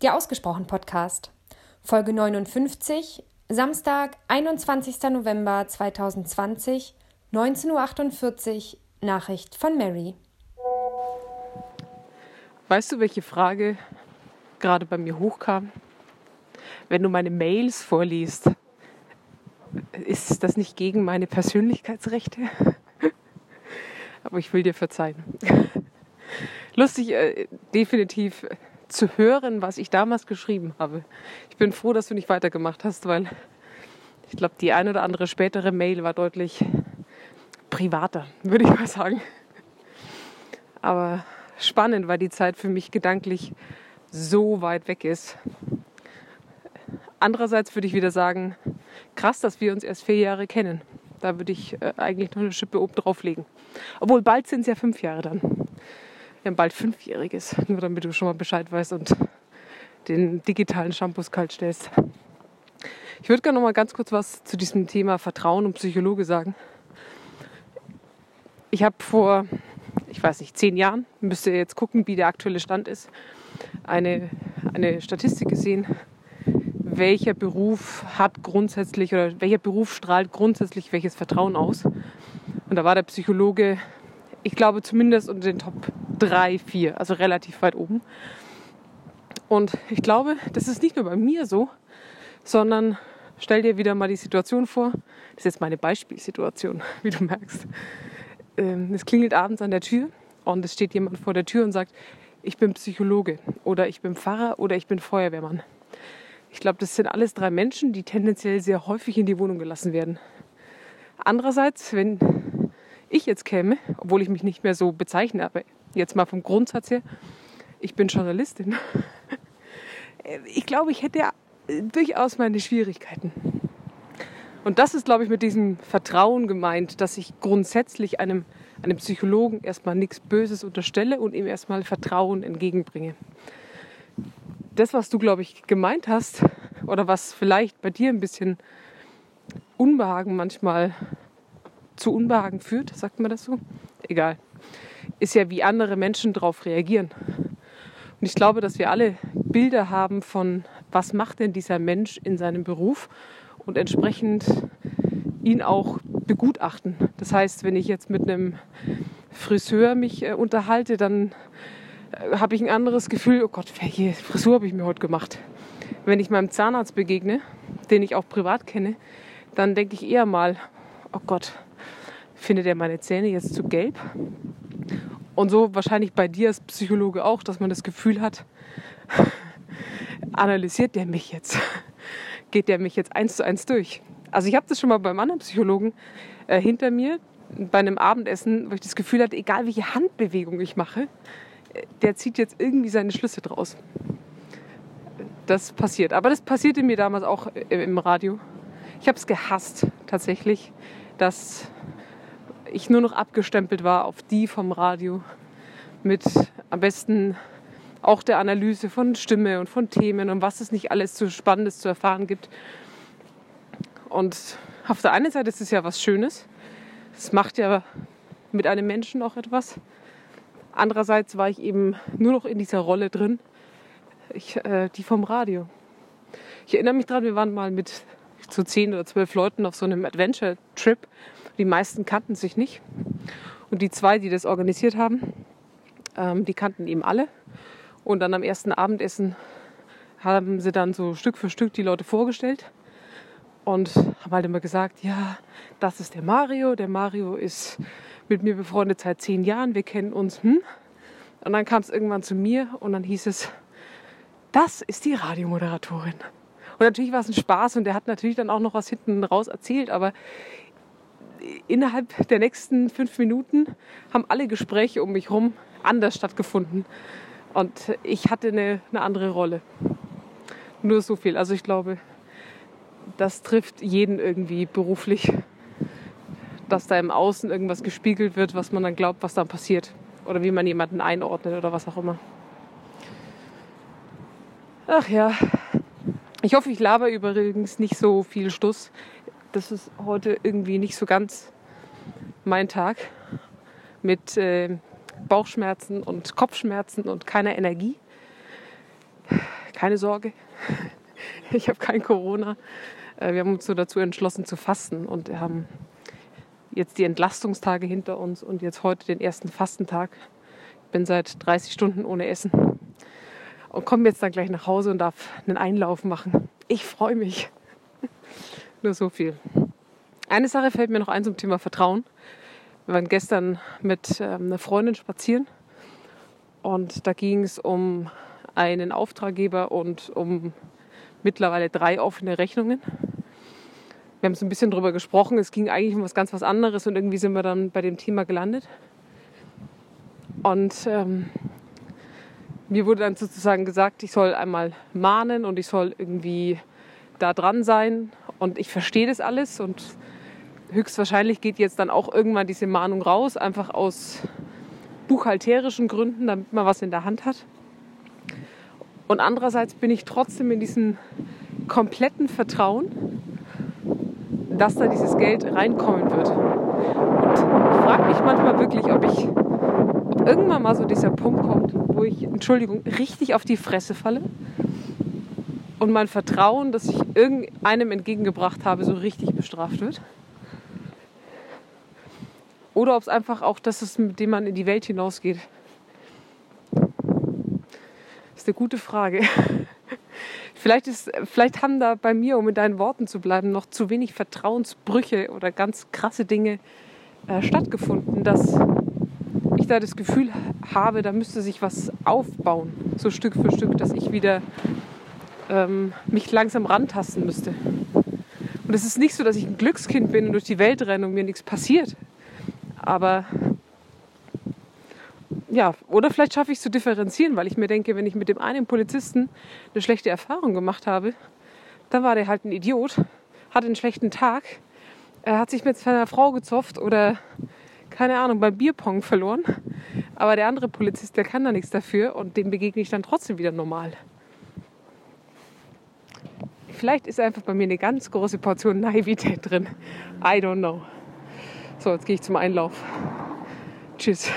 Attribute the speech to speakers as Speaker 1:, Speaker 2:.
Speaker 1: Der Ausgesprochen Podcast. Folge 59, Samstag, 21. November 2020, 19.48 Uhr, Nachricht von Mary.
Speaker 2: Weißt du, welche Frage gerade bei mir hochkam? Wenn du meine Mails vorliest, ist das nicht gegen meine Persönlichkeitsrechte? Aber ich will dir verzeihen. Lustig, äh, definitiv zu hören, was ich damals geschrieben habe. Ich bin froh, dass du nicht weitergemacht hast, weil ich glaube, die ein oder andere spätere Mail war deutlich privater, würde ich mal sagen. Aber spannend, weil die Zeit für mich gedanklich so weit weg ist. Andererseits würde ich wieder sagen, krass, dass wir uns erst vier Jahre kennen. Da würde ich äh, eigentlich noch eine Schippe oben drauflegen. Obwohl bald sind es ja fünf Jahre dann. Wir haben bald Fünfjähriges, nur damit du schon mal Bescheid weißt und den digitalen Shampoos kalt stellst. Ich würde gerne noch mal ganz kurz was zu diesem Thema Vertrauen und Psychologe sagen. Ich habe vor, ich weiß nicht, zehn Jahren, müsst ihr jetzt gucken, wie der aktuelle Stand ist, eine, eine Statistik gesehen, welcher Beruf hat grundsätzlich oder welcher Beruf strahlt grundsätzlich welches Vertrauen aus. Und da war der Psychologe, ich glaube zumindest unter den Top 3, 4, also relativ weit oben. Und ich glaube, das ist nicht nur bei mir so, sondern stell dir wieder mal die Situation vor. Das ist jetzt meine Beispielsituation, wie du merkst. Ähm, es klingelt abends an der Tür und es steht jemand vor der Tür und sagt, ich bin Psychologe oder ich bin Pfarrer oder ich bin Feuerwehrmann. Ich glaube, das sind alles drei Menschen, die tendenziell sehr häufig in die Wohnung gelassen werden. Andererseits, wenn ich jetzt käme, obwohl ich mich nicht mehr so bezeichne, aber jetzt mal vom Grundsatz her, ich bin Journalistin. Ich glaube, ich hätte ja durchaus meine Schwierigkeiten. Und das ist, glaube ich, mit diesem Vertrauen gemeint, dass ich grundsätzlich einem, einem Psychologen erstmal nichts Böses unterstelle und ihm erstmal Vertrauen entgegenbringe. Das, was du, glaube ich, gemeint hast, oder was vielleicht bei dir ein bisschen Unbehagen manchmal zu Unbehagen führt, sagt man das so? Egal. Ist ja, wie andere Menschen darauf reagieren. Und ich glaube, dass wir alle Bilder haben von, was macht denn dieser Mensch in seinem Beruf und entsprechend ihn auch begutachten. Das heißt, wenn ich jetzt mit einem Friseur mich äh, unterhalte, dann äh, habe ich ein anderes Gefühl, oh Gott, welche Frisur habe ich mir heute gemacht? Wenn ich meinem Zahnarzt begegne, den ich auch privat kenne, dann denke ich eher mal, oh Gott, findet er meine Zähne jetzt zu gelb? Und so wahrscheinlich bei dir als Psychologe auch, dass man das Gefühl hat, analysiert der mich jetzt? Geht der mich jetzt eins zu eins durch? Also ich habe das schon mal beim anderen Psychologen äh, hinter mir bei einem Abendessen, wo ich das Gefühl hatte, egal welche Handbewegung ich mache, äh, der zieht jetzt irgendwie seine Schlüsse draus. Das passiert. Aber das passierte mir damals auch äh, im Radio. Ich habe es gehasst, tatsächlich, dass ich nur noch abgestempelt war auf die vom Radio mit am besten auch der Analyse von Stimme und von Themen und was es nicht alles so Spannendes zu erfahren gibt. Und auf der einen Seite ist es ja was Schönes. Es macht ja mit einem Menschen auch etwas. Andererseits war ich eben nur noch in dieser Rolle drin, ich, äh, die vom Radio. Ich erinnere mich daran, wir waren mal mit so zehn oder zwölf Leuten auf so einem Adventure-Trip. Die meisten kannten sich nicht. Und die zwei, die das organisiert haben, ähm, die kannten eben alle. Und dann am ersten Abendessen haben sie dann so Stück für Stück die Leute vorgestellt und haben halt immer gesagt, ja, das ist der Mario. Der Mario ist mit mir befreundet seit zehn Jahren. Wir kennen uns. Hm? Und dann kam es irgendwann zu mir und dann hieß es, das ist die Radiomoderatorin. Und natürlich war es ein Spaß und der hat natürlich dann auch noch was hinten raus erzählt, aber innerhalb der nächsten fünf Minuten haben alle Gespräche um mich herum anders stattgefunden. Und ich hatte eine, eine andere Rolle. Nur so viel. Also ich glaube, das trifft jeden irgendwie beruflich, dass da im Außen irgendwas gespiegelt wird, was man dann glaubt, was dann passiert. Oder wie man jemanden einordnet oder was auch immer. Ach ja, ich hoffe, ich laber übrigens nicht so viel Stuss. Das ist heute irgendwie nicht so ganz mein Tag mit äh, Bauchschmerzen und Kopfschmerzen und keiner Energie. keine Sorge, ich habe kein Corona. Äh, wir haben uns so dazu entschlossen zu fasten und haben jetzt die Entlastungstage hinter uns und jetzt heute den ersten Fastentag. Ich bin seit 30 Stunden ohne Essen und komme jetzt dann gleich nach Hause und darf einen Einlauf machen. Ich freue mich. Nur so viel. Eine Sache fällt mir noch ein zum Thema Vertrauen. Wir waren gestern mit ähm, einer Freundin spazieren und da ging es um einen Auftraggeber und um mittlerweile drei offene Rechnungen. Wir haben so ein bisschen darüber gesprochen. Es ging eigentlich um was ganz was anderes und irgendwie sind wir dann bei dem Thema gelandet. Und ähm, mir wurde dann sozusagen gesagt, ich soll einmal mahnen und ich soll irgendwie da dran sein. Und ich verstehe das alles und höchstwahrscheinlich geht jetzt dann auch irgendwann diese Mahnung raus, einfach aus buchhalterischen Gründen, damit man was in der Hand hat. Und andererseits bin ich trotzdem in diesem kompletten Vertrauen, dass da dieses Geld reinkommen wird. Und ich frage mich manchmal wirklich, ob ich ob irgendwann mal so dieser Punkt kommt, wo ich, Entschuldigung, richtig auf die Fresse falle und mein Vertrauen, das ich irgendeinem entgegengebracht habe, so richtig bestraft wird. Oder ob es einfach auch das ist, mit dem man in die Welt hinausgeht. Das ist eine gute Frage. Vielleicht, ist, vielleicht haben da bei mir, um in deinen Worten zu bleiben, noch zu wenig Vertrauensbrüche oder ganz krasse Dinge äh, stattgefunden, dass ich da das Gefühl habe, da müsste sich was aufbauen, so Stück für Stück, dass ich wieder ähm, mich langsam rantasten müsste. Und es ist nicht so, dass ich ein Glückskind bin und durch die Welt renne und mir nichts passiert. Aber ja, oder vielleicht schaffe ich es zu differenzieren, weil ich mir denke, wenn ich mit dem einen Polizisten eine schlechte Erfahrung gemacht habe, dann war der halt ein Idiot, hatte einen schlechten Tag, er hat sich mit seiner Frau gezofft oder keine Ahnung, beim Bierpong verloren. Aber der andere Polizist, der kann da nichts dafür und dem begegne ich dann trotzdem wieder normal. Vielleicht ist einfach bei mir eine ganz große Portion Naivität drin. I don't know. So, jetzt gehe ich zum Einlauf. Tschüss.